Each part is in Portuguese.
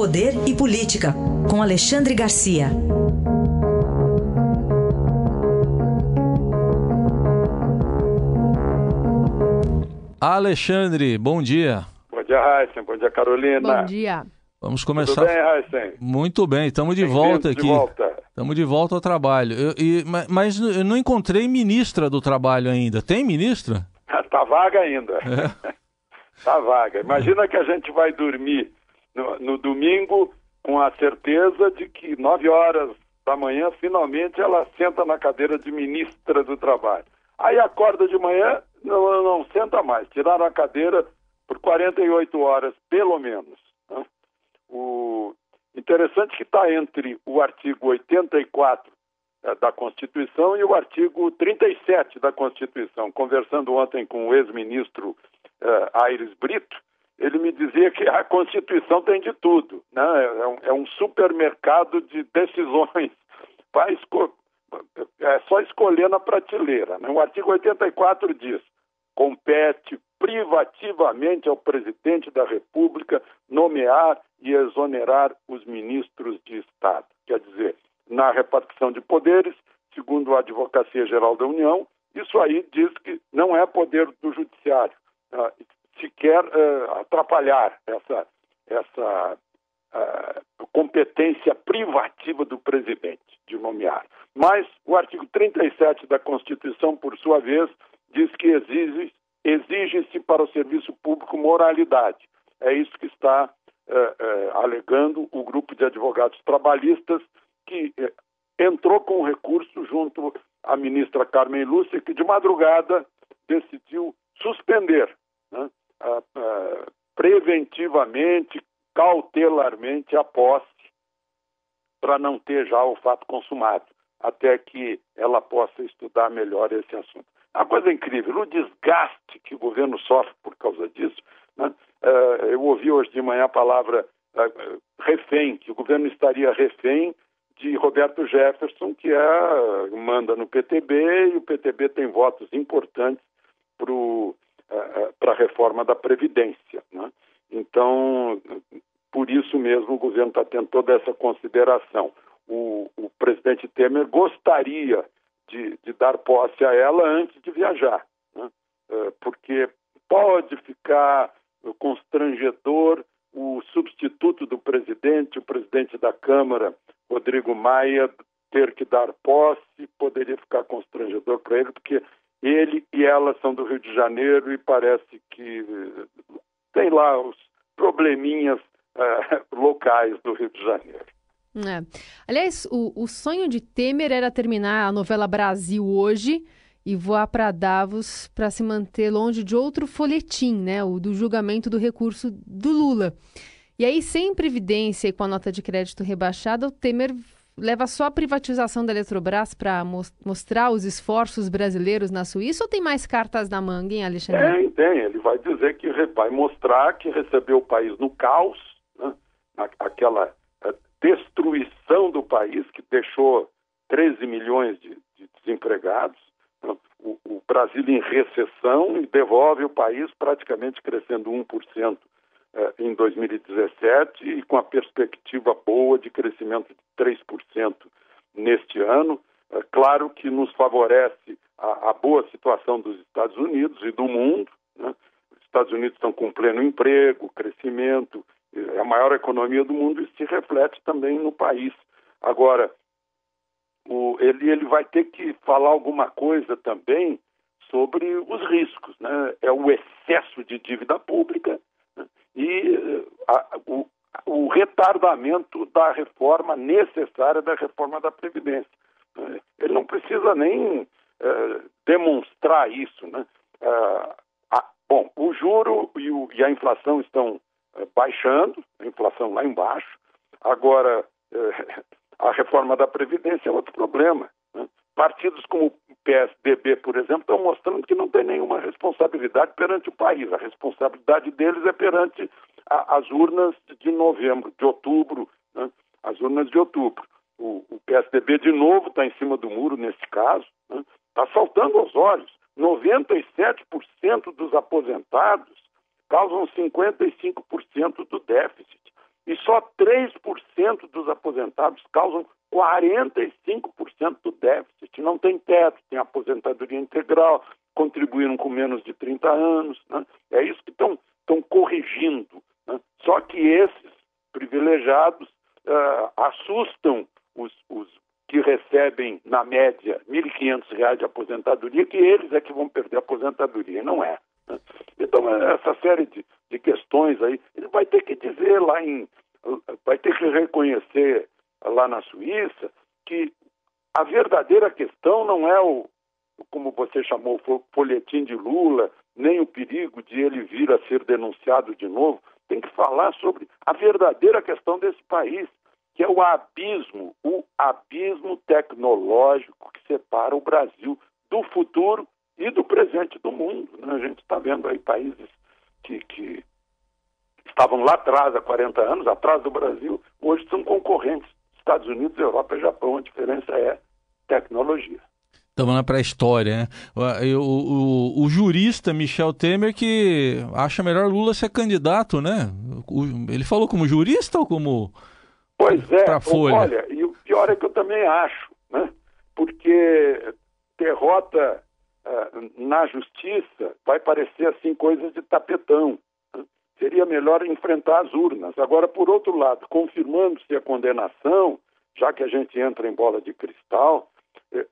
Poder e Política, com Alexandre Garcia. Alexandre, bom dia. Bom dia, Raíssen. Bom dia, Carolina. Bom dia. Vamos começar. Tudo bem, Raíssen? Muito bem, estamos de volta aqui. De volta. Estamos de volta ao trabalho. Eu, e, mas eu não encontrei ministra do trabalho ainda. Tem ministra? Está vaga ainda. É. Tá vaga. Imagina que a gente vai dormir no, no domingo com a certeza de que nove horas da manhã, finalmente, ela senta na cadeira de ministra do trabalho. Aí acorda de manhã, não, não senta mais. Tiraram a cadeira por 48 horas, pelo menos. Né? O interessante que está entre o artigo 84 eh, da Constituição e o artigo 37 da Constituição. Conversando ontem com o ex-ministro uh, Aires Brito, ele me dizia que a Constituição tem de tudo, né? é, um, é um supermercado de decisões. É só escolher na prateleira. Né? O artigo 84 diz: compete privativamente ao presidente da República nomear e exonerar os ministros de Estado. Quer dizer, na repartição de poderes, segundo a Advocacia Geral da União, isso aí diz que não é poder do Judiciário, uh, se quer uh, atrapalhar essa, essa uh, competência privativa do presidente de nomear. Mas o artigo 37 da Constituição, por sua vez, diz que exige, exige-se para o serviço público moralidade. É isso que está alegando o grupo de advogados trabalhistas que entrou com recurso junto à ministra Carmen Lúcia, que de madrugada decidiu suspender né, preventivamente, cautelarmente a posse, para não ter já o fato consumado, até que ela possa estudar melhor esse assunto. Uma coisa incrível, o desgaste que o governo sofre por causa disso. Né? eu ouvi hoje de manhã a palavra refém, que o governo estaria refém de Roberto Jefferson, que é, manda no PTB, e o PTB tem votos importantes para a reforma da Previdência. Né? Então, por isso mesmo, o governo está tendo toda essa consideração. O, o presidente Temer gostaria de, de, dar posse a ela antes de viajar, né? porque pode ficar constrangedor o substituto do presidente, o presidente da Câmara, Rodrigo Maia, ter que dar posse, poderia ficar constrangedor para ele, porque ele e ela são do Rio de Janeiro e parece que tem lá os probleminhas uh, locais do Rio de Janeiro. É. Aliás, o, o sonho de Temer era terminar a novela Brasil hoje e voar para Davos para se manter longe de outro folhetim, né, o do julgamento do recurso do Lula. E aí, sem previdência e com a nota de crédito rebaixada, o Temer leva só a privatização da Eletrobras para mostrar os esforços brasileiros na Suíça ou tem mais cartas na manga, hein, Alexandre? Tem, tem. Ele vai dizer que vai mostrar que recebeu o país no caos, né? aquela eh, destruição do país que deixou 13 milhões de, de desempregados, o, o, Brasil em recessão e devolve o país praticamente crescendo 1% eh, em 2017 e com a perspectiva boa de crescimento de 3% neste ano. É claro que nos favorece a, a, boa situação dos Estados Unidos e do mundo. Né? Os Estados Unidos estão com pleno emprego, crescimento, é a maior economia do mundo e se reflete também no país. Agora, o, ele, ele vai ter que falar alguma coisa também sobre os riscos. Né? É o excesso de dívida pública? E a, o, o retardamento da reforma necessária da reforma da Previdência. Ele não precisa nem uh, demonstrar isso. Né? Uh, a, bom, o juro e, o, e a inflação estão uh, baixando, a inflação lá embaixo. Agora, a reforma da Previdência é outro problema. Né? Partidos como o PSDB, por exemplo, estão mostrando que não tem nenhuma responsabilidade perante o país. A responsabilidade deles é perante a, as urnas de novembro, de outubro, né? as urnas de outubro. O, o PSDB, de novo, está em cima do muro nesse caso, está né? Tá saltando aos olhos. 97% dos aposentados causam 55% do déficit. E só 3 aposentados causam 45% do déficit. Não tem teto, tem aposentadoria integral, contribuíram com menos de 30 anos. Né? É isso que estão corrigindo. Né? Só que esses privilegiados uh, assustam os, os, que recebem, na média, R$ 1.500 de aposentadoria, que eles é que vão perder a aposentadoria, não é. Né? Então, essa série de, de questões aí, ele vai ter que dizer lá em. vai ter que reconhecer lá na Suíça que a verdadeira questão não é o, como você chamou, o folhetim de Lula, nem o perigo de ele vir a ser denunciado de novo. Tem que falar sobre a verdadeira questão desse país, que é o abismo, o abismo tecnológico que separa o Brasil do futuro e do presente do mundo. Né? A gente está vendo aí países que, que estavam lá atrás, há 40 anos, atrás do Brasil, hoje são concorrentes. Estados Unidos, Europa e Japão. A diferença é tecnologia. Estamos na pré-história, né? O, o, o, jurista Michel Temer que acha melhor Lula ser candidato, né? ele falou como jurista ou como. Pois é, Folha? olha, e o pior é que eu também acho, né? Porque derrota uh, na justiça vai parecer assim coisas de tapetão. Seria melhor enfrentar as urnas. Agora, por outro lado, confirmando-se a condenação, já que a gente entra em bola de cristal,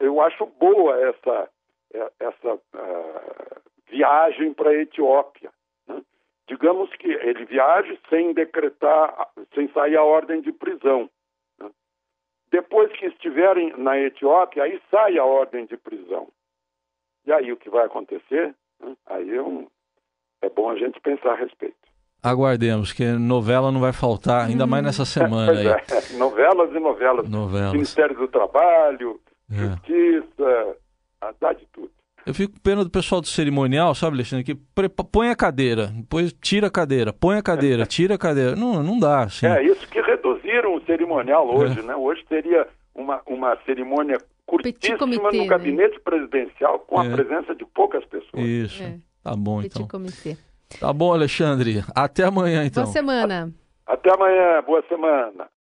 eu acho boa essa, é, essa uh, viagem para a Etiópia. Né? Digamos que ele viaje sem decretar, sem sair a ordem de prisão. Né? Depois que estiverem na Etiópia, aí sai a ordem de prisão. E aí o que vai acontecer? Né? Aí é, um, é bom a gente pensar a respeito. Aguardemos, que novela não vai faltar, ainda mais nessa semana. aí. É, novelas e novelas. novelas. Ministério do Trabalho, é. justiça, dá de tudo. Eu fico com pena do pessoal do cerimonial, sabe, Alexandre, que põe a cadeira, depois tira a cadeira, põe a cadeira, tira a cadeira. Não, não dá, assim. É, isso que reduziram o cerimonial hoje, é. né? Hoje seria uma, uma cerimônia curtíssima comitê, no né? gabinete né? presidencial com é. a presença de poucas pessoas. Isso, é. tá bom Petit então. Comitê. Tá bom, Alexandre. Até amanhã, então. Boa semana. Até amanhã, boa semana.